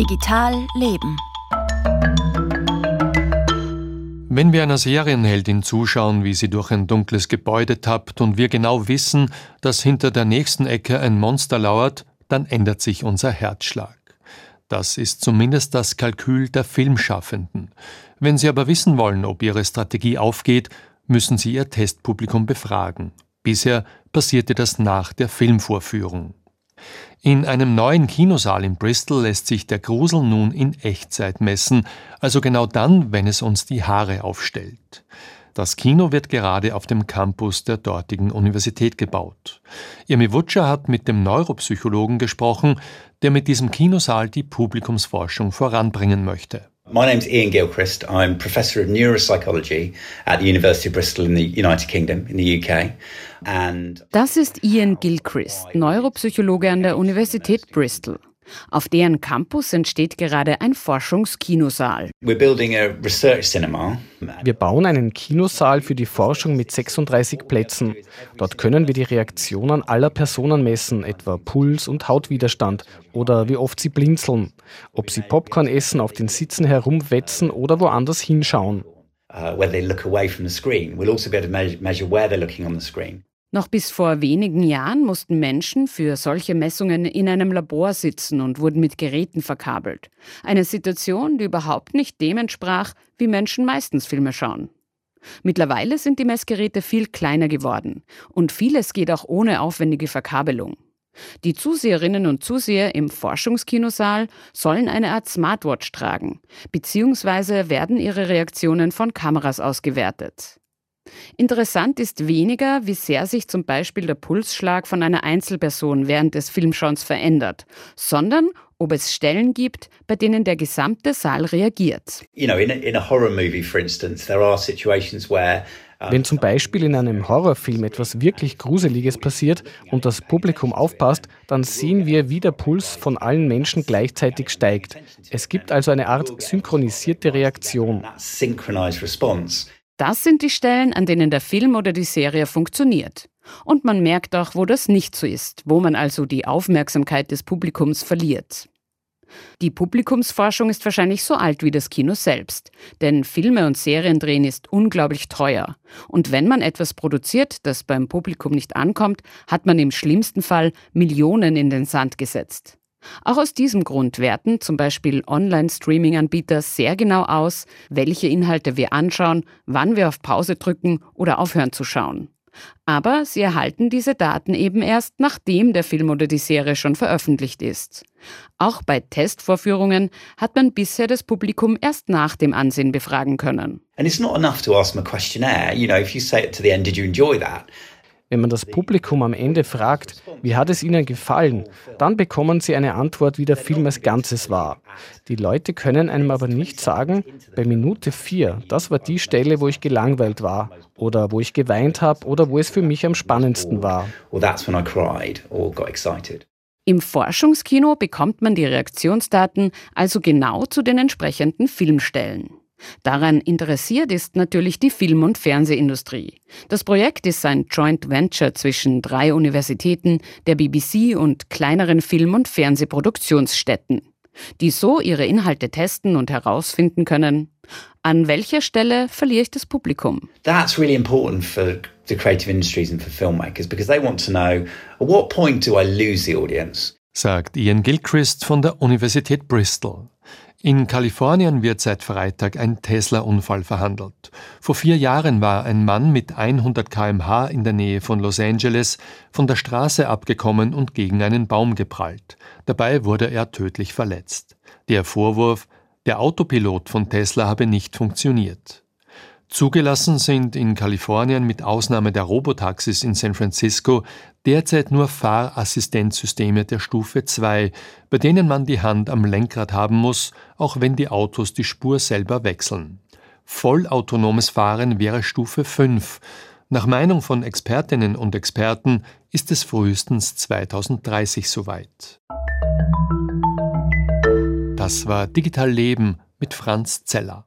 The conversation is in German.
Digital Leben. Wenn wir einer Serienheldin zuschauen, wie sie durch ein dunkles Gebäude tappt und wir genau wissen, dass hinter der nächsten Ecke ein Monster lauert, dann ändert sich unser Herzschlag. Das ist zumindest das Kalkül der Filmschaffenden. Wenn Sie aber wissen wollen, ob Ihre Strategie aufgeht, müssen Sie Ihr Testpublikum befragen. Bisher passierte das nach der Filmvorführung. In einem neuen Kinosaal in Bristol lässt sich der Grusel nun in Echtzeit messen, also genau dann, wenn es uns die Haare aufstellt. Das Kino wird gerade auf dem Campus der dortigen Universität gebaut. Irmi Wutscher hat mit dem Neuropsychologen gesprochen, der mit diesem Kinosaal die Publikumsforschung voranbringen möchte. My name's Ian Gilchrist. I'm Professor of Neuropsychology at the University of Bristol in the United Kingdom, in the UK. And das ist Ian Gilchrist, Neuropsychologe an der Universität Bristol. Auf deren Campus entsteht gerade ein Forschungskinosaal. Wir bauen einen Kinosaal für die Forschung mit 36 Plätzen. Dort können wir die Reaktionen aller Personen messen, etwa Puls und Hautwiderstand oder wie oft sie blinzeln, ob sie Popcorn essen, auf den Sitzen herumwetzen oder woanders hinschauen. Uh, whether they look away from the screen. We'll also be able to measure where they're looking on the screen. Noch bis vor wenigen Jahren mussten Menschen für solche Messungen in einem Labor sitzen und wurden mit Geräten verkabelt. Eine Situation, die überhaupt nicht dem entsprach, wie Menschen meistens Filme schauen. Mittlerweile sind die Messgeräte viel kleiner geworden und vieles geht auch ohne aufwendige Verkabelung. Die Zuseherinnen und Zuseher im Forschungskinosaal sollen eine Art Smartwatch tragen, beziehungsweise werden ihre Reaktionen von Kameras ausgewertet. Interessant ist weniger, wie sehr sich zum Beispiel der Pulsschlag von einer Einzelperson während des Filmschauens verändert, sondern ob es Stellen gibt, bei denen der gesamte Saal reagiert. wenn zum Beispiel in einem Horrorfilm etwas wirklich Gruseliges passiert und das Publikum aufpasst, dann sehen wir, wie der Puls von allen Menschen gleichzeitig steigt. Es gibt also eine Art synchronisierte Reaktion. Das sind die Stellen, an denen der Film oder die Serie funktioniert. Und man merkt auch, wo das nicht so ist, wo man also die Aufmerksamkeit des Publikums verliert. Die Publikumsforschung ist wahrscheinlich so alt wie das Kino selbst, denn Filme und Serien drehen ist unglaublich teuer. Und wenn man etwas produziert, das beim Publikum nicht ankommt, hat man im schlimmsten Fall Millionen in den Sand gesetzt. Auch aus diesem Grund werten zum Beispiel Online-Streaming-Anbieter sehr genau aus, welche Inhalte wir anschauen, wann wir auf Pause drücken oder aufhören zu schauen. Aber sie erhalten diese Daten eben erst, nachdem der Film oder die Serie schon veröffentlicht ist. Auch bei Testvorführungen hat man bisher das Publikum erst nach dem Ansehen befragen können. And it's not enough to ask them a questionnaire. You know, if you say it to the end, did you enjoy that? Wenn man das Publikum am Ende fragt, wie hat es ihnen gefallen, dann bekommen sie eine Antwort, wie der Film als Ganzes war. Die Leute können einem aber nicht sagen, bei Minute 4, das war die Stelle, wo ich gelangweilt war oder wo ich geweint habe oder wo es für mich am spannendsten war. Im Forschungskino bekommt man die Reaktionsdaten also genau zu den entsprechenden Filmstellen. Daran interessiert ist natürlich die Film- und Fernsehindustrie. Das Projekt ist ein Joint Venture zwischen drei Universitäten, der BBC und kleineren Film- und Fernsehproduktionsstätten, die so ihre Inhalte testen und herausfinden können, an welcher Stelle verliere ich das Publikum. That's really important for the creative industries and for filmmakers because they want to know at what point do I lose the audience? Sagt Ian Gilchrist von der Universität Bristol. In Kalifornien wird seit Freitag ein Tesla-Unfall verhandelt. Vor vier Jahren war ein Mann mit 100 km/h in der Nähe von Los Angeles von der Straße abgekommen und gegen einen Baum geprallt. Dabei wurde er tödlich verletzt. Der Vorwurf, der Autopilot von Tesla habe nicht funktioniert. Zugelassen sind in Kalifornien mit Ausnahme der Robotaxis in San Francisco derzeit nur Fahrassistenzsysteme der Stufe 2, bei denen man die Hand am Lenkrad haben muss, auch wenn die Autos die Spur selber wechseln. Vollautonomes Fahren wäre Stufe 5. Nach Meinung von Expertinnen und Experten ist es frühestens 2030 soweit. Das war Digital Leben mit Franz Zeller.